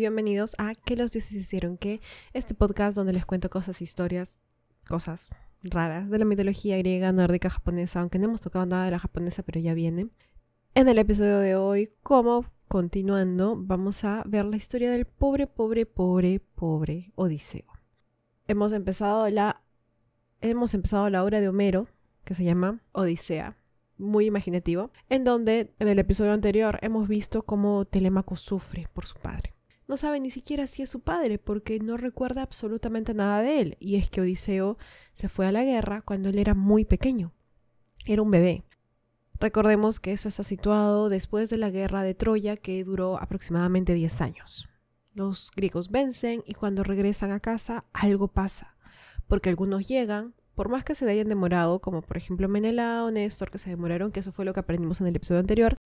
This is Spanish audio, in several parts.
Bienvenidos a ¿Qué los dioses hicieron qué? Este podcast donde les cuento cosas, historias, cosas raras de la mitología griega, nórdica, japonesa, aunque no hemos tocado nada de la japonesa, pero ya viene. En el episodio de hoy, como continuando, vamos a ver la historia del pobre, pobre, pobre, pobre Odiseo. Hemos empezado la hemos empezado la obra de Homero, que se llama Odisea, muy imaginativo, en donde en el episodio anterior hemos visto cómo Telémaco sufre por su padre. No sabe ni siquiera si es su padre porque no recuerda absolutamente nada de él, y es que Odiseo se fue a la guerra cuando él era muy pequeño. Era un bebé. Recordemos que eso está situado después de la guerra de Troya que duró aproximadamente 10 años. Los griegos vencen y cuando regresan a casa algo pasa, porque algunos llegan, por más que se hayan demorado, como por ejemplo Menelao, Néstor, que se demoraron, que eso fue lo que aprendimos en el episodio anterior,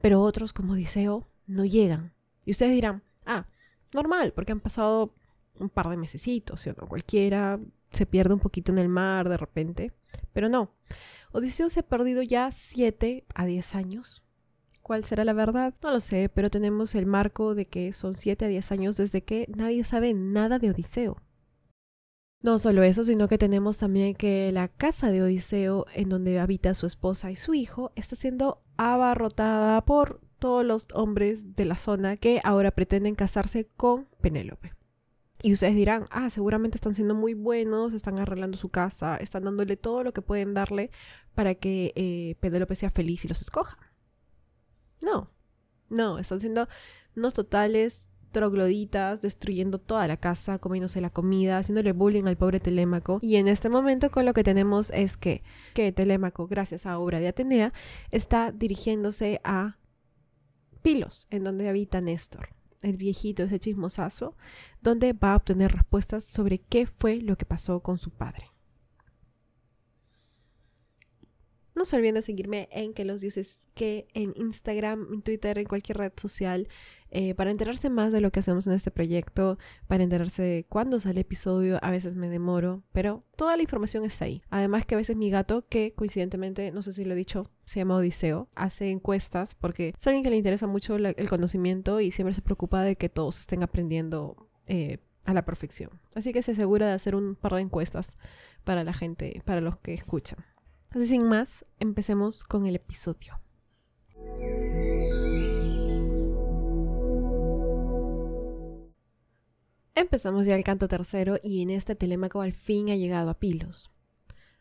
pero otros como Odiseo no llegan. Y ustedes dirán, ah, normal, porque han pasado un par de mesecitos, o no? Cualquiera se pierde un poquito en el mar de repente, pero no. Odiseo se ha perdido ya 7 a 10 años. ¿Cuál será la verdad? No lo sé, pero tenemos el marco de que son 7 a 10 años desde que nadie sabe nada de Odiseo. No solo eso, sino que tenemos también que la casa de Odiseo, en donde habita su esposa y su hijo, está siendo abarrotada por todos los hombres de la zona que ahora pretenden casarse con Penélope. Y ustedes dirán, ah, seguramente están siendo muy buenos, están arreglando su casa, están dándole todo lo que pueden darle para que eh, Penélope sea feliz y los escoja. No, no, están siendo unos totales trogloditas, destruyendo toda la casa, comiéndose la comida, haciéndole bullying al pobre Telémaco. Y en este momento con lo que tenemos es que, que Telémaco, gracias a obra de Atenea, está dirigiéndose a Pilos, en donde habita Néstor, el viejito, ese chismosazo, donde va a obtener respuestas sobre qué fue lo que pasó con su padre. No se olviden de seguirme en que los dioses que en Instagram, en Twitter, en cualquier red social, eh, para enterarse más de lo que hacemos en este proyecto, para enterarse de cuándo sale episodio, a veces me demoro, pero toda la información está ahí. Además que a veces mi gato, que coincidentemente, no sé si lo he dicho, se llama Odiseo, hace encuestas porque es alguien que le interesa mucho el conocimiento y siempre se preocupa de que todos estén aprendiendo eh, a la perfección. Así que se asegura de hacer un par de encuestas para la gente, para los que escuchan. Así sin más, empecemos con el episodio. Empezamos ya el canto tercero y en este Telémaco al fin ha llegado a Pilos.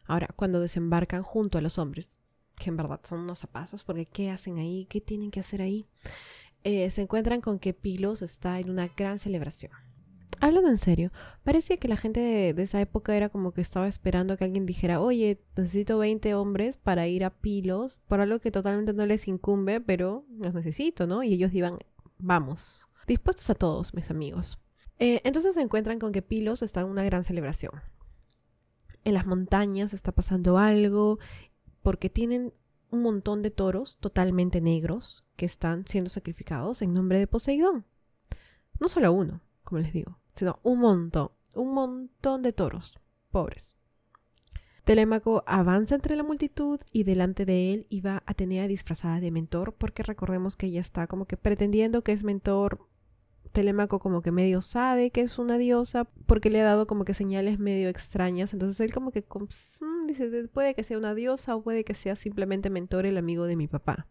Ahora, cuando desembarcan junto a los hombres, que en verdad son unos zapazos, porque ¿qué hacen ahí? ¿Qué tienen que hacer ahí? Eh, se encuentran con que Pilos está en una gran celebración hablando en serio, parecía que la gente de, esa época era como que estaba esperando que alguien dijera, oye, necesito 20 hombres para ir a Pilos, por algo que totalmente no les incumbe, pero los necesito, ¿no? Y ellos iban, vamos, dispuestos a todos, mis amigos. Eh, entonces se encuentran con que Pilos está en una gran celebración. En las montañas está pasando algo, porque tienen un montón de toros totalmente negros que están siendo sacrificados en nombre de Poseidón. No solo uno, como les digo sino un montón, un montón de toros, pobres. Telémaco avanza entre la multitud y delante de él iba Atenea disfrazada de mentor, porque recordemos que ella está como que pretendiendo que es mentor. Telémaco como que medio sabe que es una diosa porque le ha dado como que señales medio extrañas. Entonces él como que mm, dice, puede que sea una diosa o puede que sea simplemente mentor el amigo de mi papá.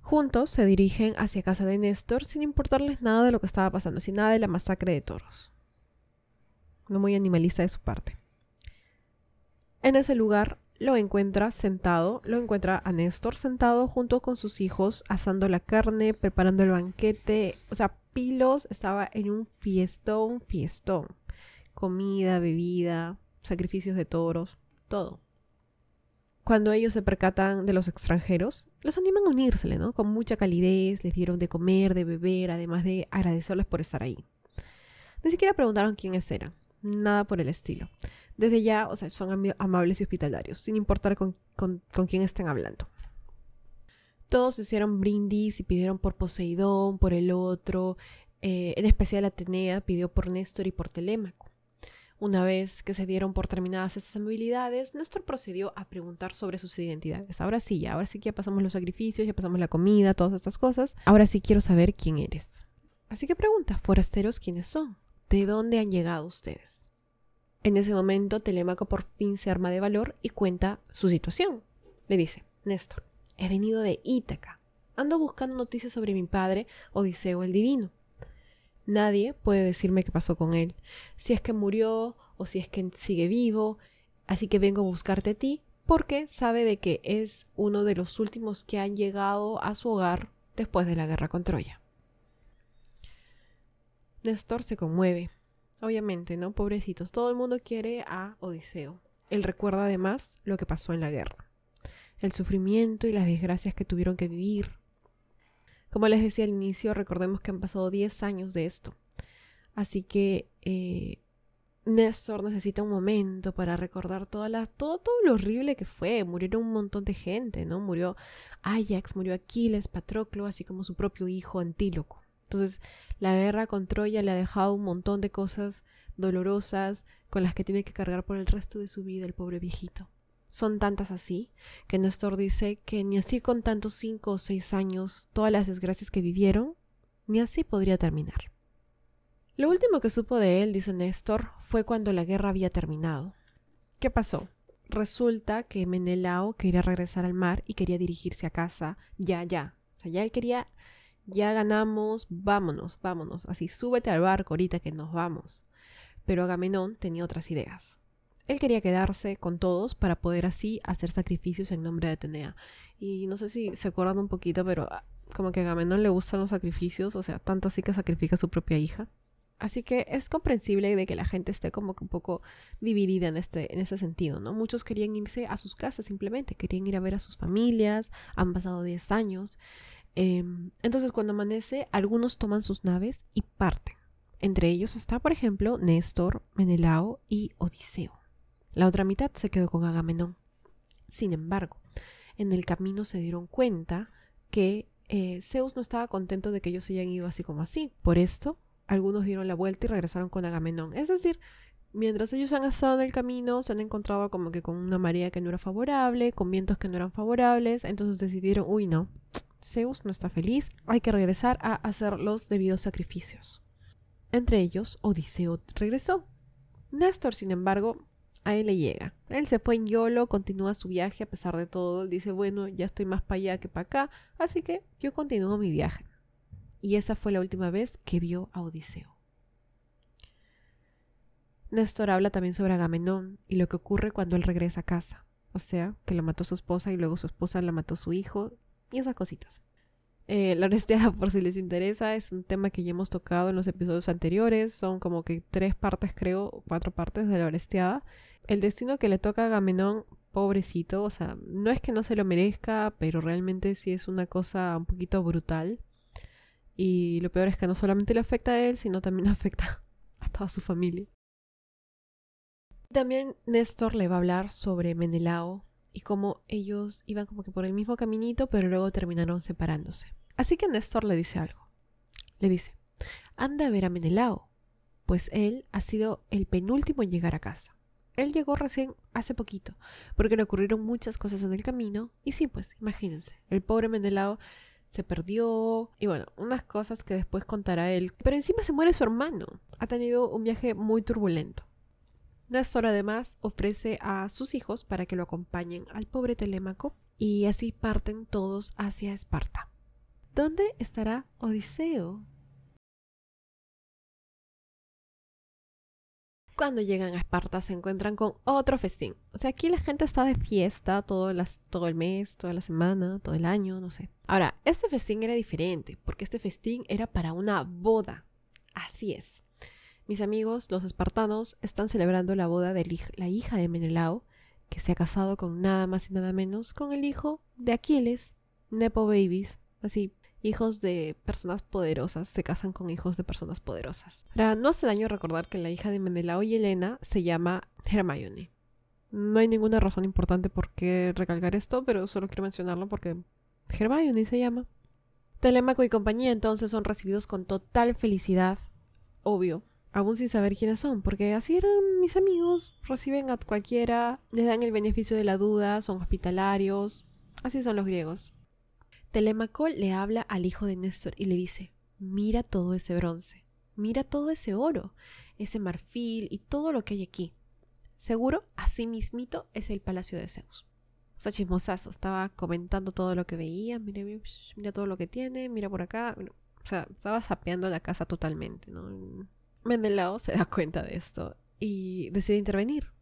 Juntos se dirigen hacia casa de Néstor sin importarles nada de lo que estaba pasando, sin nada de la masacre de toros. No muy animalista de su parte. En ese lugar lo encuentra sentado, lo encuentra a Néstor sentado junto con sus hijos, asando la carne, preparando el banquete. O sea, Pilos estaba en un fiestón, fiestón. Comida, bebida, sacrificios de toros, todo cuando ellos se percatan de los extranjeros, los animan a unírsele, ¿no? Con mucha calidez, les dieron de comer, de beber, además de agradecerles por estar ahí. Ni siquiera preguntaron quiénes eran, nada por el estilo. Desde ya, o sea, son amables y hospitalarios, sin importar con, quién estén hablando. Todos hicieron brindis y pidieron por Poseidón, por el otro, eh, en especial Atenea pidió por Néstor y por Telémaco. Una vez que se dieron por terminadas estas amabilidades, Néstor procedió a preguntar sobre sus identidades. Ahora sí, ya, ahora sí que ya pasamos los sacrificios, ya pasamos la comida, todas estas cosas. Ahora sí quiero saber quién eres. Así que pregunta, forasteros, ¿quiénes son? ¿De dónde han llegado ustedes? En ese momento, Telémaco por fin se arma de valor y cuenta su situación. Le dice, Néstor, he venido de Ítaca. Ando buscando noticias sobre mi padre, Odiseo el Divino. Nadie puede decirme qué pasó con él, si es que murió o si es que sigue vivo, así que vengo a buscarte a ti porque sabe de que es uno de los últimos que han llegado a su hogar después de la guerra con Troya. Néstor se conmueve. Obviamente, ¿no? Pobrecitos, todo el mundo quiere a Odiseo. Él recuerda además lo que pasó en la guerra, el sufrimiento y las desgracias que tuvieron que vivir. Como les decía al inicio, recordemos que han pasado 10 años de esto. Así que eh, Néstor necesita un momento para recordar toda la, todo, todo lo horrible que fue. Murieron un montón de gente, ¿no? Murió Ajax, murió Aquiles, Patroclo, así como su propio hijo Antíloco. Entonces, la guerra con Troya le ha dejado un montón de cosas dolorosas con las que tiene que cargar por el resto de su vida el pobre viejito. Son tantas así que Néstor dice que ni así con tantos cinco o seis años, todas las desgracias que vivieron, ni así podría terminar. Lo último que supo de él, dice Néstor, fue cuando la guerra había terminado. ¿Qué pasó? Resulta que Menelao quería regresar al mar y quería dirigirse a casa ya, ya. O sea, ya él quería, ya ganamos, vámonos, vámonos. Así, súbete al barco ahorita que nos vamos. Pero Agamenón tenía otras ideas. Él quería quedarse con todos para poder así hacer sacrificios en nombre de Atenea. Y no sé si se acuerdan un poquito, pero ah, como que a Agamenón le gustan los sacrificios, o sea, tanto así que sacrifica a su propia hija. Así que es comprensible de que la gente esté como que un poco dividida en este, en ese sentido, ¿no? Muchos querían irse a sus casas simplemente, querían ir a ver a sus familias, han pasado 10 años. Em, entonces cuando amanece, algunos toman sus naves y parten. Entre ellos está, por ejemplo, Néstor, Menelao y Odiseo. La otra mitad se quedó con Agamenón. Sin embargo, en el camino se dieron cuenta que eh, Zeus no estaba contento de que ellos se hayan ido así como así. Por esto, algunos dieron la vuelta y regresaron con Agamenón. Es decir, mientras ellos han estado en el camino, se han encontrado como que con una marea que no era favorable, con vientos que no eran favorables, entonces decidieron, uy, no, Zeus no está feliz, hay que regresar a hacer los debidos sacrificios. Entre ellos, Odiseo regresó. Néstor, sin embargo, a él le llega. Él se fue en YOLO, continúa su viaje a pesar de todo. dice, bueno, ya estoy más para allá que para acá, así que yo continúo mi viaje y esa fue la última vez que vio a Odiseo. Néstor habla también sobre Agamenón y lo que ocurre cuando él regresa a casa, o sea, que lo mató su esposa y luego su esposa la mató su hijo y esas cositas. Eh, la honestidad, por si les interesa, es un tema que ya hemos tocado en los episodios anteriores. Son como que tres partes, creo, cuatro partes de la honestidad. El destino que le toca a Agamenón, pobrecito, o sea, no es que no se lo merezca, pero realmente sí es una cosa un poquito brutal. Y lo peor es que no solamente le afecta a él, sino también afecta a toda su familia. También Néstor le va a hablar sobre Menelao y cómo ellos iban como que por el mismo caminito, pero luego terminaron separándose. Así que Néstor le dice algo. Le dice, anda a ver a Menelao, pues él ha sido el penúltimo en llegar a casa. Él llegó recién hace poquito, porque le ocurrieron muchas cosas en el camino, y sí, pues, imagínense, el pobre Menelao se perdió y bueno, unas cosas que después contará él. Pero encima se muere su hermano. Ha tenido un viaje muy turbulento. Néstor además ofrece a sus hijos para que lo acompañen al pobre Telémaco y así parten todos hacia Esparta. ¿Dónde estará Odiseo? Cuando llegan a Esparta se encuentran con otro festín. O sea, aquí la gente está de fiesta todo, todo el mes, toda la semana, todo el año, no sé. Ahora, este festín era diferente, porque este festín era para una boda. Así es. Mis amigos, los espartanos, están celebrando la boda de la hija de Menelao, que se ha casado con nada más y nada menos con el hijo de Aquiles, Nepo Babies. Así, hijos de personas poderosas se casan con hijos de personas poderosas. Ahora, no hace daño recordar que la hija de Menelao y Helena se llama Hermione. No hay ninguna razón importante por qué recalcar esto, pero solo quiero mencionarlo porque Hermione se llama. Telémaco y compañía entonces son recibidos con total felicidad, obvio, aún sin saber quiénes son, porque así eran mis amigos, reciben a cualquiera, les dan el beneficio de la duda, son hospitalarios, así son los griegos. Telémaco le habla al hijo de Néstor y le dice, mira todo ese bronce, mira todo ese oro, ese marfil y todo lo que hay aquí. Seguro, así mismito es el palacio de Zeus. O sea, chismosazo, estaba comentando todo lo que veía, mira, mira, todo lo que tiene, mira por acá. O sea, estaba sapeando la casa totalmente, ¿no? Mendelao se da cuenta de esto y decide intervenir.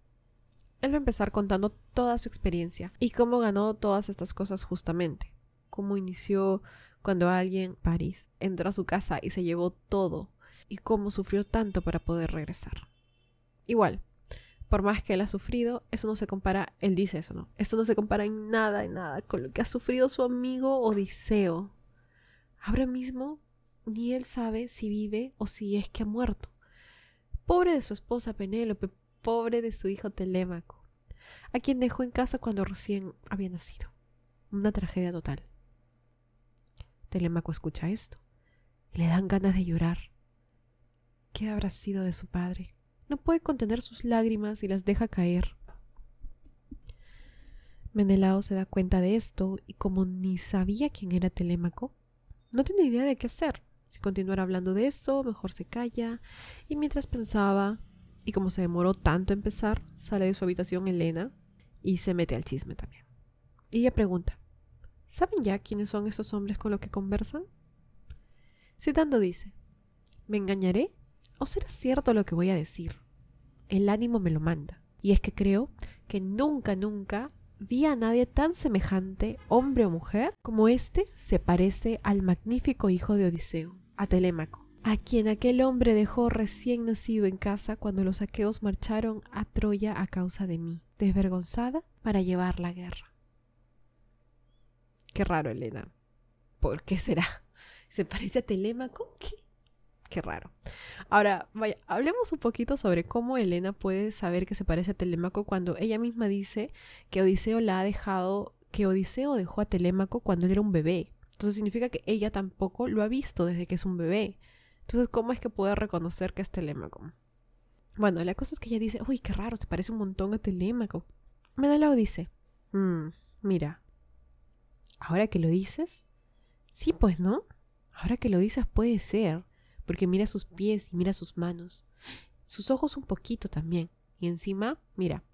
Él va a empezar contando toda su experiencia y cómo ganó todas estas cosas justamente. Cómo inició cuando alguien, París, entró a su casa y se llevó todo y cómo sufrió tanto para poder regresar. Igual, por más que él ha sufrido, eso no se compara, él dice eso, ¿no? Esto no se compara en nada, en nada con lo que ha sufrido su amigo Odiseo. Ahora mismo, ni él sabe si vive o si es que ha muerto. Pobre de su esposa Penélope, pobre de su hijo Telémaco, a quien dejó en casa cuando recién había nacido. Una tragedia total. Telémaco escucha esto y le dan ganas de llorar. ¿Qué habrá sido de su padre? No puede contener sus lágrimas y las deja caer. Menelao se da cuenta de esto y como ni sabía quién era Telémaco, no tiene idea de qué hacer. Si continuar hablando de eso, mejor se calla. Y mientras pensaba, y como se demoró tanto empezar, sale de su habitación Elena y se mete al chisme también. Y ella pregunta, ¿saben ya quiénes son esos hombres con los que conversan? Citando dice, ¿me engañaré? ¿O será cierto lo que voy a decir? El ánimo me lo manda. Y es que creo que nunca, nunca vi a nadie tan semejante, hombre o mujer, como este se parece al magnífico hijo de Odiseo, a Telémaco a quien aquel hombre dejó recién nacido en casa cuando los aqueos marcharon a Troya a causa de mí, desvergonzada para llevar la guerra. Qué raro, Elena. ¿Por qué será? ¿Se parece a Telémaco? ¿Qué? Raro. Ahora, vaya, hablemos un poquito sobre cómo Elena puede saber que se parece a Telémaco cuando ella misma dice que Odiseo la ha dejado, que Odiseo dejó a Telémaco cuando él era un bebé. Entonces significa que ella tampoco lo ha visto desde que es un bebé. Entonces, ¿cómo es que puede reconocer que es Telémaco? Bueno, la cosa es que ella dice, uy, qué raro, se parece un montón a Telémaco. Menelao dice, mmm, mira, ahora que lo dices, sí, pues, ¿no? Ahora que lo dices puede ser, porque mira sus pies y mira sus manos, sus ojos un poquito también. Y encima, mira,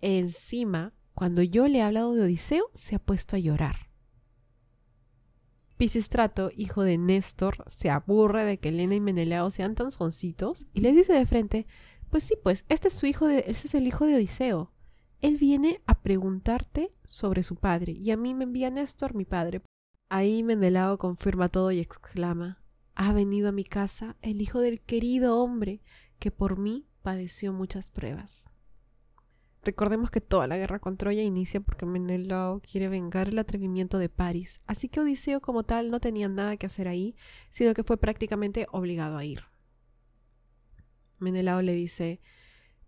encima, cuando yo le he hablado de Odiseo, se ha puesto a llorar. Pisistrato, hijo de Néstor, se aburre de que Elena y Menelao sean tan soncitos y les dice de frente, pues sí, pues, este es su hijo de, ese es el hijo de Odiseo. Él viene a preguntarte sobre su padre y a mí me envía Néstor, mi padre. Ahí Menelao confirma todo y exclama, ha venido a mi casa el hijo del querido hombre que por mí padeció muchas pruebas. Recordemos que toda la guerra con Troya inicia porque Menelao quiere vengar el atrevimiento de París, así que Odiseo como tal no tenía nada que hacer ahí, sino que fue prácticamente obligado a ir. Menelao le dice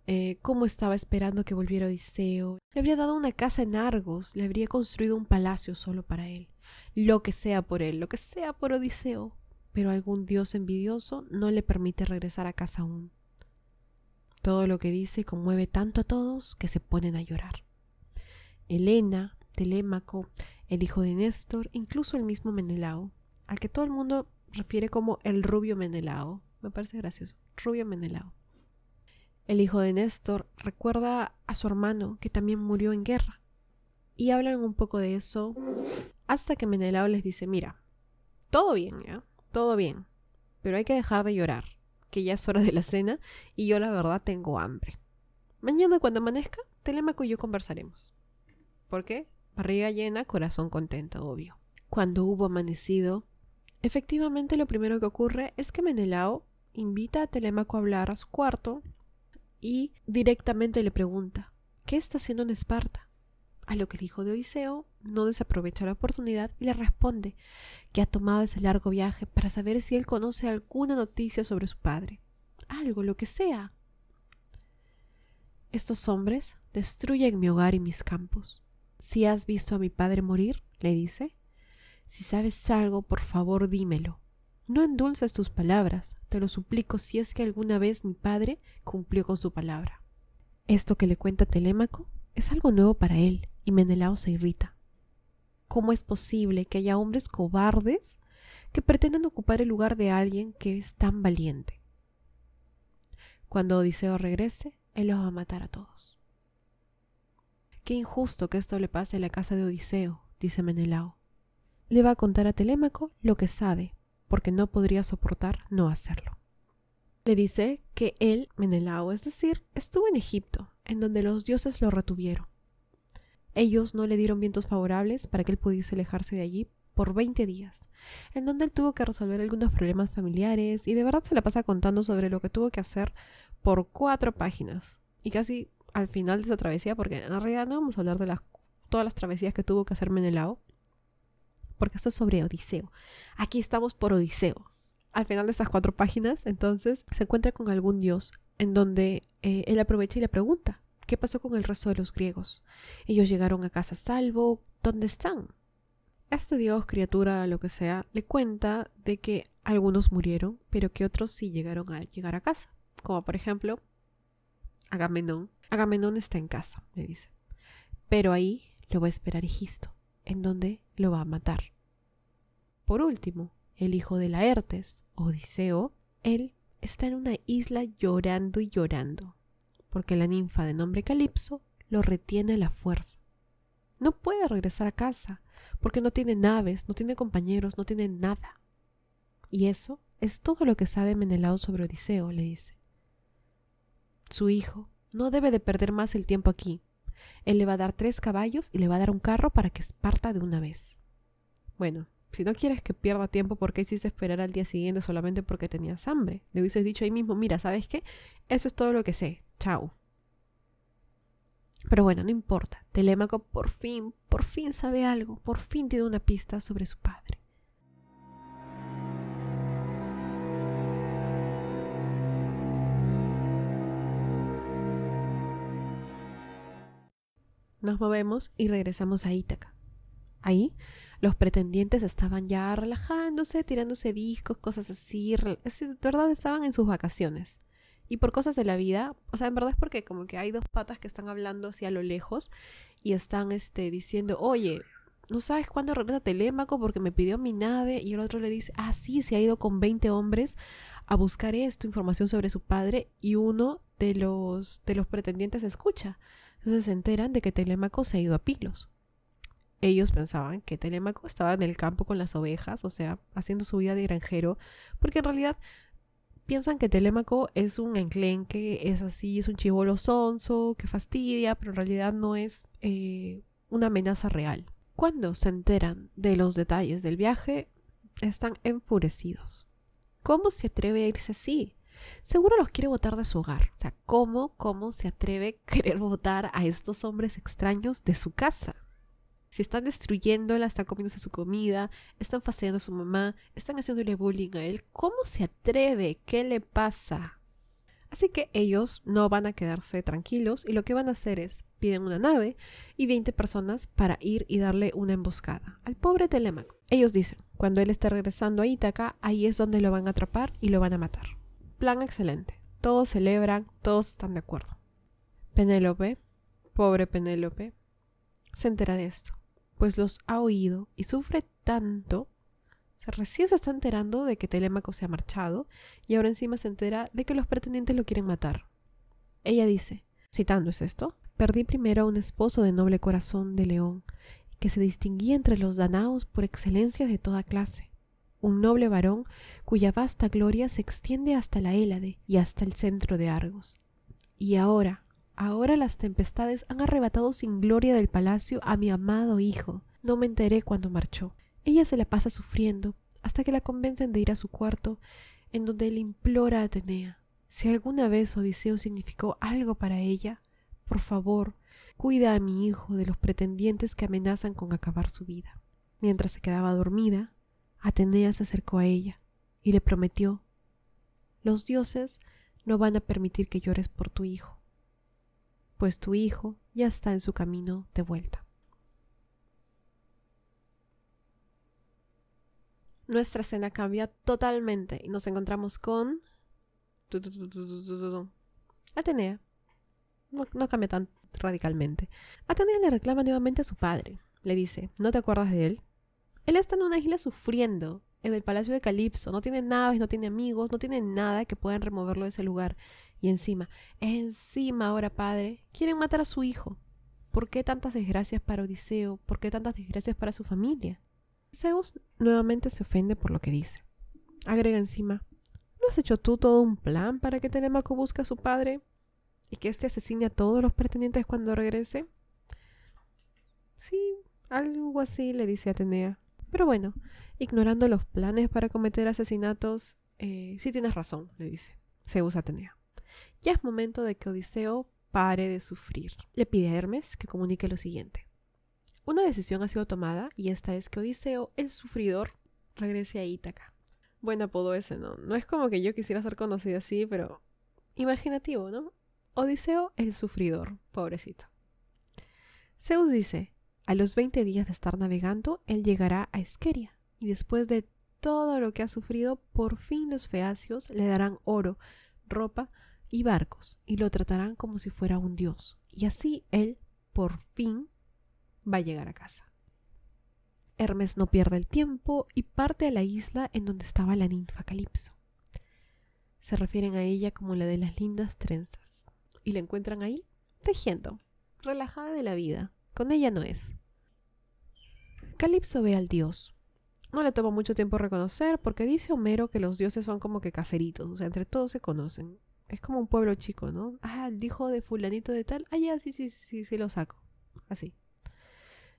eh, cómo estaba esperando que volviera Odiseo. Le habría dado una casa en Argos, le habría construido un palacio solo para él. Lo que sea por él, lo que sea por Odiseo. Pero algún dios envidioso no le permite regresar a casa aún. Todo lo que dice conmueve tanto a todos que se ponen a llorar. Helena, Telémaco, el hijo de Néstor, incluso el mismo Menelao, al que todo el mundo refiere como el rubio Menelao. Me parece gracioso. Rubio Menelao. El hijo de Néstor recuerda a su hermano que también murió en guerra. Y hablan un poco de eso hasta que Menelao les dice, mira, todo bien. Todo bien, pero hay que dejar de llorar ya es hora de la cena y yo la verdad tengo hambre. Mañana cuando amanezca, Telémaco y yo conversaremos. ¿Por qué? Barriga llena, corazón contento, obvio. Cuando hubo amanecido, efectivamente lo primero que ocurre es que Menelao invita a Telémaco a hablar a su cuarto y directamente le pregunta, ¿qué está haciendo en Esparta? A lo que el hijo de Odiseo no desaprovecha la oportunidad y le responde que ha tomado ese largo viaje para saber si él conoce alguna noticia sobre su padre. Algo, lo que sea. Estos hombres destruyen mi hogar y mis campos. Si has visto a mi padre morir, le dice, si sabes algo, por favor dímelo. No endulces tus palabras, te lo suplico si es que alguna vez mi padre cumplió con su palabra. Esto que le cuenta Telémaco es algo nuevo para él y Menelao se irrita. ¿Cómo es posible que haya hombres cobardes que pretenden ocupar el lugar de alguien que es tan valiente. Cuando Odiseo regrese, él los va a matar a todos. Qué injusto que esto le pase a la casa de Odiseo, dice Menelao. Le va a contar a Telémaco lo que sabe, porque no podría soportar no hacerlo. Le dice que él, Menelao, es decir, estuvo en Egipto, en donde los dioses lo retuvieron. Ellos no le dieron vientos favorables para que él pudiese alejarse de allí por 20 días, en donde él tuvo que resolver algunos problemas familiares y de verdad se la pasa contando sobre lo que tuvo que hacer por cuatro páginas. Y casi al final de esa travesía, porque en realidad no vamos a hablar de todas las travesías que tuvo que hacer Menelao, porque eso es sobre Odiseo. Aquí estamos por Odiseo. Al final de esas cuatro páginas, entonces, se encuentra con algún dios, en donde eh, él aprovecha y le pregunta, ¿qué pasó con el resto de los griegos? Ellos llegaron a casa salvo, ¿dónde están? Este dios, criatura, lo que sea, le cuenta de que algunos murieron, pero que otros sí llegaron a llegar a casa, como por ejemplo Agamenón, Agamenón está en casa, le dice. Pero ahí lo va a esperar Egisto, en donde lo va a matar. Por último, el hijo de Laertes, Odiseo, él está en una isla llorando y llorando, porque la ninfa de nombre Calipso lo retiene a la fuerza. No puede regresar a casa, porque no tiene naves, no tiene compañeros, no tiene nada. Y eso es todo lo que sabe Menelao sobre Odiseo, le dice. Su hijo no debe de perder más el tiempo aquí. Él le va a dar tres caballos y le va a dar un carro para que parta de una vez. Bueno, si no quieres que pierda tiempo, ¿por qué hiciste esperar al día siguiente solamente porque tenías hambre? Le hubieses dicho ahí mismo, mira, ¿sabes qué? Eso es todo lo que sé. Chao. Pero bueno, no importa. Telémaco por fin, por fin sabe algo, por fin tiene una pista sobre su padre. Nos movemos y regresamos a Ítaca. Ahí los pretendientes estaban ya relajándose, tirándose discos, cosas así. De verdad estaban en sus vacaciones. Y por cosas de la vida, o sea, en verdad es porque como que hay dos patas que están hablando hacia lo lejos y están este, diciendo, oye, ¿no sabes cuándo regresa Telémaco? Porque me pidió mi nave. Y el otro le dice, ah, sí, se ha ido con 20 hombres a buscar esto, información sobre su padre. Y uno de los, de los pretendientes escucha. Entonces se enteran de que Telémaco se ha ido a Pilos. Ellos pensaban que Telémaco estaba en el campo con las ovejas, o sea, haciendo su vida de granjero, porque en realidad piensan que Telémaco es un enclenque, es así, es un chivolo sonso, que fastidia, pero en realidad no es eh, una amenaza real. Cuando se enteran de los detalles del viaje, están enfurecidos. ¿Cómo se atreve a irse así? Seguro los quiere votar de su hogar. O sea, ¿cómo, cómo se atreve a querer votar a estos hombres extraños de su casa? Si están destruyéndola, están comiéndose su comida, están fastidiando a su mamá, están haciéndole bullying a él, ¿cómo se atreve? ¿Qué le pasa? Así que ellos no van a quedarse tranquilos y lo que van a hacer es piden una nave y 20 personas para ir y darle una emboscada al pobre Telémaco. Ellos dicen, cuando él esté regresando a Ítaca, ahí es donde lo van a atrapar y lo van a matar. Plan excelente. Todos celebran, todos están de acuerdo. Penélope, pobre Penélope, se entera de esto, pues los ha oído y sufre tanto. Recién se está enterando de que Telémaco se ha marchado y ahora encima se entera de que los pretendientes lo quieren matar. Ella dice, citando es esto, perdí primero a un esposo de noble corazón de león, que se distinguía entre los danaos por excelencias de toda clase un noble varón cuya vasta gloria se extiende hasta la Hélade y hasta el centro de Argos. Y ahora, ahora las tempestades han arrebatado sin gloria del palacio a mi amado hijo. No me enteré cuando marchó. Ella se la pasa sufriendo hasta que la convencen de ir a su cuarto, en donde él implora a Atenea. Si alguna vez Odiseo significó algo para ella, por favor, cuida a mi hijo de los pretendientes que amenazan con acabar su vida. Mientras se quedaba dormida, Atenea se acercó a ella y le prometió, los dioses no van a permitir que llores por tu hijo, pues tu hijo ya está en su camino de vuelta. Nuestra escena cambia totalmente y nos encontramos con Atenea. No, no, cambia tan radicalmente. Atenea le reclama nuevamente a su padre. Le dice, ¿no te acuerdas de él? Él está en una isla sufriendo, en el palacio de Calipso. No tiene naves, no tiene amigos, no tiene nada que puedan removerlo de ese lugar. Y encima, encima ahora, padre, quieren matar a su hijo. ¿Por qué tantas desgracias para Odiseo? ¿Por qué tantas desgracias para su familia? Zeus nuevamente se ofende por lo que dice. Agrega encima, ¿no has hecho tú todo un plan para que Telemaco busque a su padre y que éste asesine a todos los pretendientes cuando regrese? Sí, algo así le dice Atenea. Pero bueno, ignorando los planes para cometer asesinatos, eh, sí tienes razón, le dice Zeus Atenea. Ya es momento de que Odiseo pare de sufrir. Le pide a Hermes que comunique lo siguiente. Una decisión ha sido tomada y esta es que Odiseo, el sufridor, regrese a Ítaca. Buen apodo ese, ¿no? No es como que yo quisiera ser conocido así, pero imaginativo, ¿no? Odiseo, el sufridor, pobrecito. Zeus dice, a los 20 días de estar navegando, él llegará a Esqueria, y después de todo lo que ha sufrido, por fin los feacios le darán oro, ropa y barcos, y lo tratarán como si fuera un dios. Y así él, por fin, va a llegar a casa. Hermes no pierde el tiempo y parte a la isla en donde estaba la ninfa Calipso. Se refieren a ella como la de las lindas trenzas, y la encuentran ahí tejiendo, relajada de la vida. Con ella no es. Calipso ve al dios. No le toma mucho tiempo reconocer porque dice Homero que los dioses son como que caseritos, o sea, entre todos se conocen. Es como un pueblo chico, ¿no? Ah, el hijo de fulanito de tal. Ah, ya, sí, sí, sí, sí, lo saco. Así.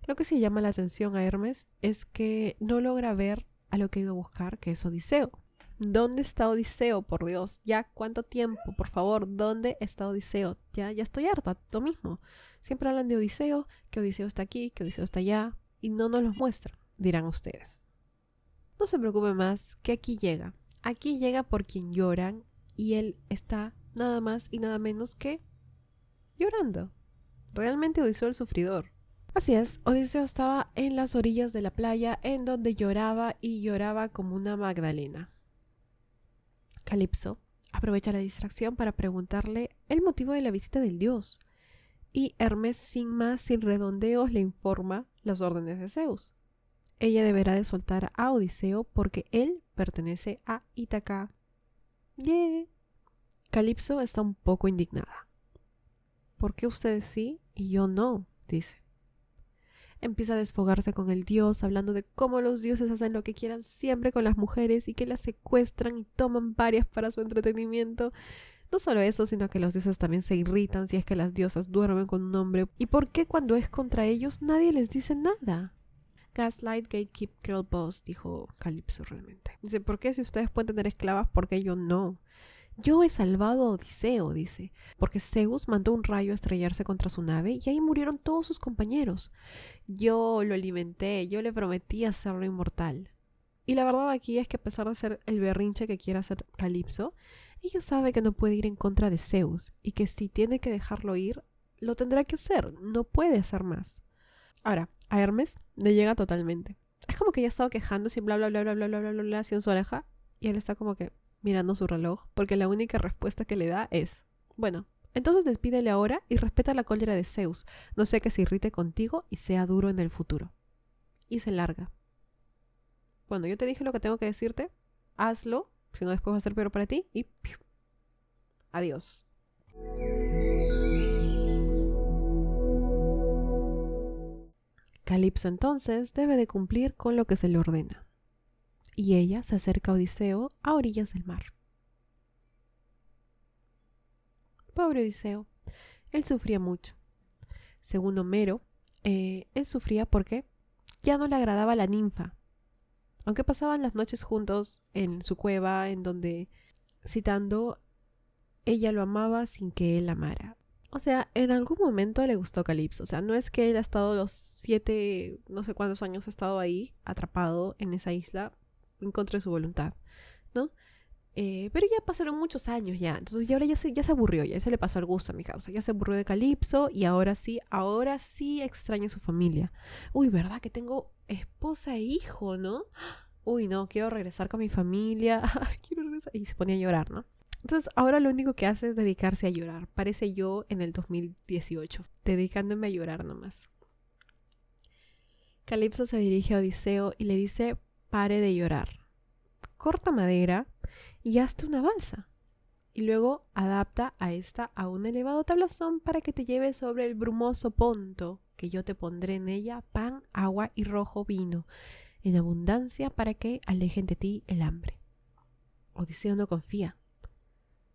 Lo que sí llama la atención a Hermes es que no logra ver a lo que ha ido a buscar, que es Odiseo. ¿Dónde está Odiseo? Por Dios, ya cuánto tiempo, por favor, ¿dónde está Odiseo? Ya, ya estoy harta, lo mismo. Siempre hablan de Odiseo, que Odiseo está aquí, que Odiseo está allá, y no nos los muestran, dirán ustedes. No se preocupe más, que aquí llega. Aquí llega por quien lloran y él está nada más y nada menos que llorando. Realmente Odiseo el sufridor. Así es, Odiseo estaba en las orillas de la playa en donde lloraba y lloraba como una Magdalena. Calipso aprovecha la distracción para preguntarle el motivo de la visita del dios. Y Hermes, sin más, sin redondeos, le informa las órdenes de Zeus. Ella deberá de soltar a Odiseo porque él pertenece a Ítaca. Yeah. Calipso está un poco indignada. ¿Por qué ustedes sí y yo no? dice. Empieza a desfogarse con el dios, hablando de cómo los dioses hacen lo que quieran siempre con las mujeres y que las secuestran y toman varias para su entretenimiento. No solo eso, sino que los dioses también se irritan si es que las diosas duermen con un hombre. ¿Y por qué cuando es contra ellos nadie les dice nada? Gaslight, Gatekeep, Girl Boss, dijo Calypso realmente. Dice, ¿por qué si ustedes pueden tener esclavas, por qué yo no? Yo he salvado a Odiseo, dice, porque Zeus mandó un rayo a estrellarse contra su nave y ahí murieron todos sus compañeros. Yo lo alimenté, yo le prometí hacerlo inmortal. Y la verdad aquí es que a pesar de ser el berrinche que quiere hacer Calipso, ella sabe que no puede ir en contra de Zeus y que si tiene que dejarlo ir, lo tendrá que hacer, no puede hacer más. Ahora, a Hermes le llega totalmente. Es como que ella estaba quejando sin bla bla bla bla bla bla bla bla, bla en su oreja y él está como que mirando su reloj porque la única respuesta que le da es, bueno, entonces despídele ahora y respeta la cólera de Zeus, no sé que se irrite contigo y sea duro en el futuro. Y se larga. Bueno, yo te dije lo que tengo que decirte, hazlo, si no después va a ser peor para ti y adiós. Calipso entonces debe de cumplir con lo que se le ordena. Y ella se acerca a Odiseo a orillas del mar. Pobre Odiseo, él sufría mucho. Según Homero, eh, él sufría porque ya no le agradaba la ninfa. Aunque pasaban las noches juntos en su cueva, en donde, citando, ella lo amaba sin que él amara. O sea, en algún momento le gustó Calipso. O sea, no es que él ha estado los siete, no sé cuántos años ha estado ahí, atrapado en esa isla, en contra de su voluntad, ¿no? Eh, pero ya pasaron muchos años ya. Entonces, ya ahora ya se, ya se aburrió, ya se le pasó el gusto a mi causa. Ya se aburrió de Calipso y ahora sí, ahora sí extraña a su familia. Uy, ¿verdad que tengo esposa e hijo, no? Uy, no, quiero regresar con mi familia. quiero regresar. Y se ponía a llorar, ¿no? Entonces ahora lo único que hace es dedicarse a llorar. Parece yo en el 2018, dedicándome a llorar nomás. Calipso se dirige a Odiseo y le dice, pare de llorar. corta madera y hazte una balsa. Y luego adapta a esta a un elevado tablazón para que te lleve sobre el brumoso ponto, que yo te pondré en ella pan, agua y rojo vino, en abundancia para que alejen de ti el hambre. Odiseo no confía.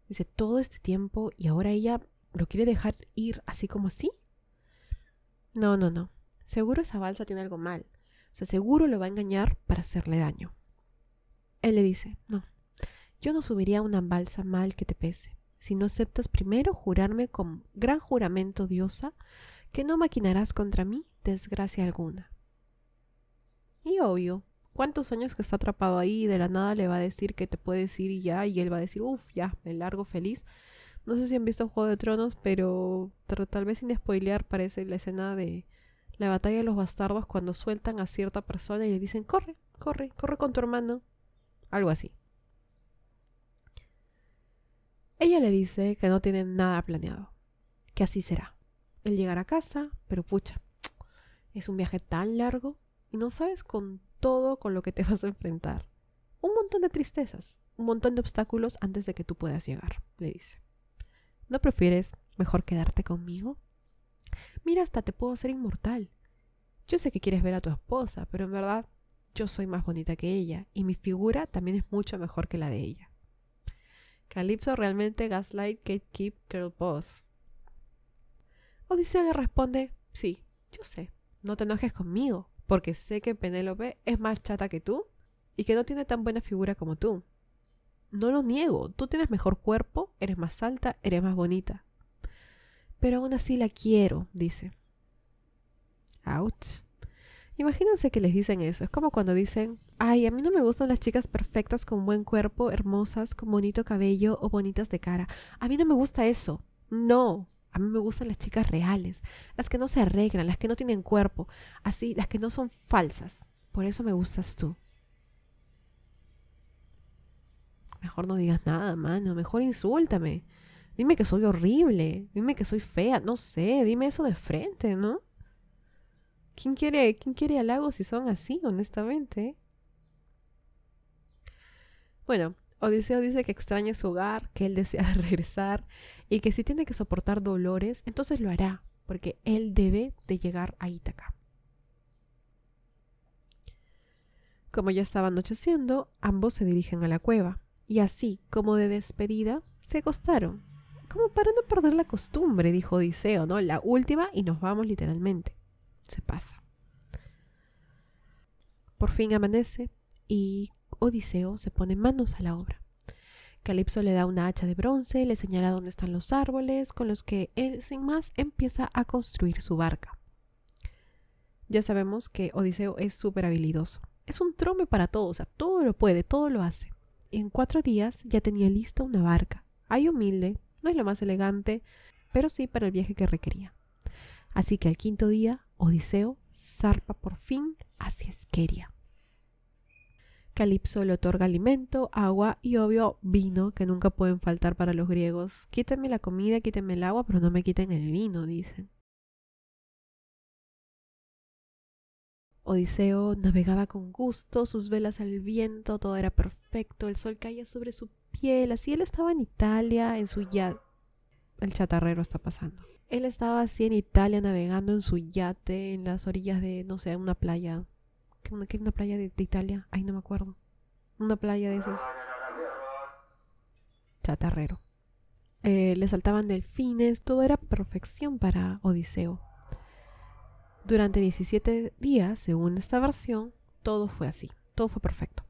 Dice, todo este tiempo y ahora ella lo quiere dejar ir así como así. No, no, no. Seguro esa balsa tiene algo mal. O sea, seguro lo va a engañar para hacerle daño. Él le dice, no, yo no subiría una balsa mal que te pese, si no aceptas primero jurarme con gran juramento diosa que no maquinarás contra mí desgracia alguna. Y obvio, ¿cuántos años que está atrapado ahí y de la nada le va a decir que te puedes ir y ya? Y él va a decir, uff, ya, me largo feliz. No sé si han visto Juego de Tronos, pero tal vez sin spoilear parece la escena de la batalla de los bastardos cuando sueltan a cierta persona y le dicen, corre, corre, corre con tu hermano. Algo así. Ella le dice que no tiene nada planeado, que así será. Él llegará a casa, pero pucha, es un viaje tan largo y no sabes con todo con lo que te vas a enfrentar. Un montón de tristezas, un montón de obstáculos antes de que tú puedas llegar, le dice. ¿No prefieres mejor quedarte conmigo? Mira, hasta te puedo hacer inmortal. Yo sé que quieres ver a tu esposa, pero en verdad yo soy más bonita que ella y mi figura también es mucho mejor que la de ella. Calypso realmente gaslight keep girl boss. Odiseo le responde, sí, yo sé, no te enojes conmigo, porque sé que Penélope es más chata que tú y que no tiene tan buena figura como tú. No lo niego, tú tienes mejor cuerpo, eres más alta, eres más bonita. Pero aún así la quiero, dice. Ouch. Imagínense que les dicen eso. Es como cuando dicen, ay, a mí no me gustan las chicas perfectas con buen cuerpo, hermosas, con bonito cabello o bonitas de cara. A mí no me gusta eso. No. A mí me gustan las chicas reales, las que no se arreglan, las que no tienen cuerpo, así, las que no son falsas. Por eso me gustas tú. Mejor no digas nada, mano. Mejor insúltame. Dime que soy horrible. Dime que soy fea. No sé. Dime eso de frente, ¿no? ¿Quién quiere, quién quiere halagos si son así, honestamente? Bueno, Odiseo dice que extraña su hogar, que él desea regresar y que si tiene que soportar dolores, entonces lo hará, porque él debe de llegar a Ítaca. Como ya estaba anocheciendo, ambos se dirigen a la cueva, y así, como de despedida, se acostaron. Como para no perder la costumbre, dijo Odiseo, ¿no? La última y nos vamos literalmente se pasa. Por fin amanece y Odiseo se pone manos a la obra. Calipso le da una hacha de bronce, le señala dónde están los árboles, con los que él sin más empieza a construir su barca. Ya sabemos que Odiseo es súper habilidoso. Es un trome para todo, o sea, todo lo puede, todo lo hace. En cuatro días ya tenía lista una barca. Hay humilde, no es lo más elegante, pero sí para el viaje que requería. Así que al quinto día, Odiseo zarpa por fin hacia Esqueria. Calipso le otorga alimento, agua y obvio vino, que nunca pueden faltar para los griegos. Quítenme la comida, quítenme el agua, pero no me quiten el vino, dicen. Odiseo navegaba con gusto, sus velas al viento, todo era perfecto, el sol caía sobre su piel, así él estaba en Italia, en su yate. El chatarrero está pasando. Él estaba así en Italia navegando en su yate en las orillas de, no sé, una playa. ¿Qué, una, una playa de, Italia? Ay, no me acuerdo. Una playa de esas. Chatarrero. Eh, le saltaban delfines, todo era perfección para Odiseo. Durante 17 días, según esta versión, todo fue así, todo fue perfecto.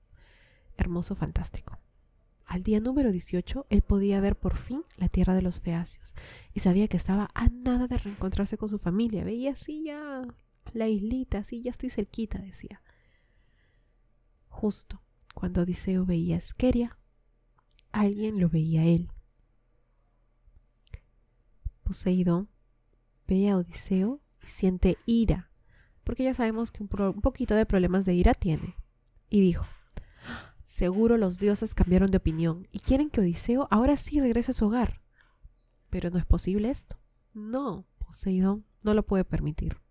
Hermoso, fantástico. Al día número 18, él podía ver por fin la tierra de los feacios y sabía que estaba a nada de reencontrarse con su familia. Veía así ya la islita, así ya estoy cerquita, decía. Justo cuando Odiseo veía a Esqueria, alguien lo veía a él. Poseidón ve a Odiseo y siente ira, porque ya sabemos que un, un poquito de problemas de ira tiene. Y dijo, Seguro los dioses cambiaron de opinión y quieren que Odiseo ahora sí regrese a su hogar. Pero no es posible esto. No, Poseidón no lo puede permitir.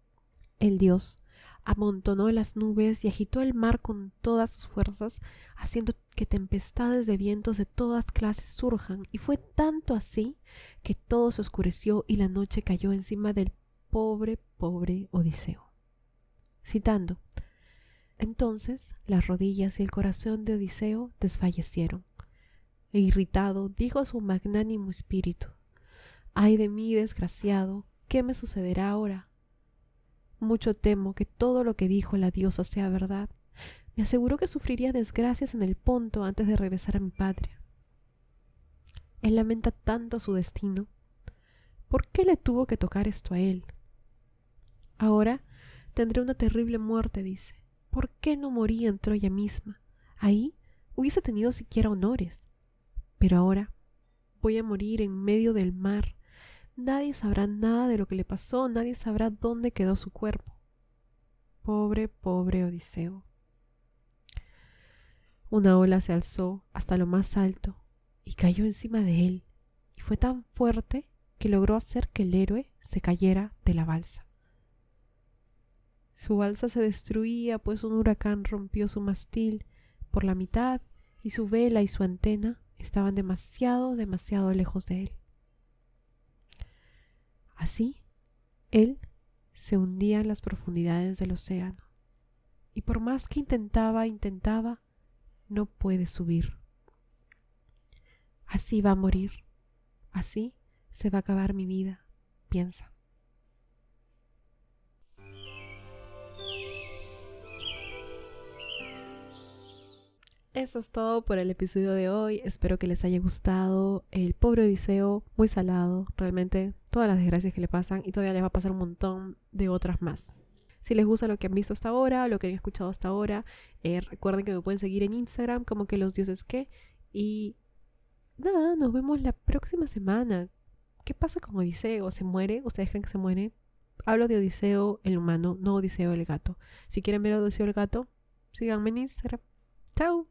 El dios amontonó las nubes y agitó el mar con todas sus fuerzas, haciendo que tempestades de vientos de todas clases surjan, y fue tanto así que todo se oscureció y la noche cayó encima del pobre, pobre Odiseo. Citando, entonces las rodillas y el corazón de Odiseo desfallecieron. E irritado, dijo a su magnánimo espíritu, Ay de mí, desgraciado, ¿qué me sucederá ahora? Mucho temo que todo lo que dijo la diosa sea verdad. Me aseguró que sufriría desgracias en el Ponto antes de regresar a mi patria. Él lamenta tanto su destino. ¿Por qué le tuvo que tocar esto a él? Ahora tendré una terrible muerte, dice. ¿Por qué no morí en Troya misma? Ahí hubiese tenido siquiera honores. Pero ahora voy a morir en medio del mar, Nadie sabrá nada de lo que le pasó, nadie sabrá dónde quedó su cuerpo. Pobre, pobre Odiseo. Una ola se alzó hasta lo más alto y cayó encima de él, y fue tan fuerte que logró hacer que el héroe se cayera de la balsa. Su balsa se destruía, pues un huracán rompió su mastil por la mitad y su vela y su antena estaban demasiado, demasiado lejos de él. Así, él se hundía en las profundidades del océano, y por más que intentaba, intentaba, no puede subir. Así va a morir, así se va a acabar mi vida, piensa. Eso es todo por el episodio de hoy. Espero que les haya gustado. El pobre Odiseo, muy salado, realmente todas las desgracias que le pasan y todavía les va a pasar un montón de otras más. Si les gusta lo que han visto hasta ahora, lo que han escuchado hasta ahora, eh, recuerden que me pueden seguir en Instagram como que los dioses que. Y nada, nos vemos la próxima semana. ¿Qué pasa con Odiseo? ¿Se muere? ¿Ustedes creen que se muere? Hablo de Odiseo el humano, no Odiseo el gato. Si quieren ver a Odiseo el gato, síganme en Instagram. Chao.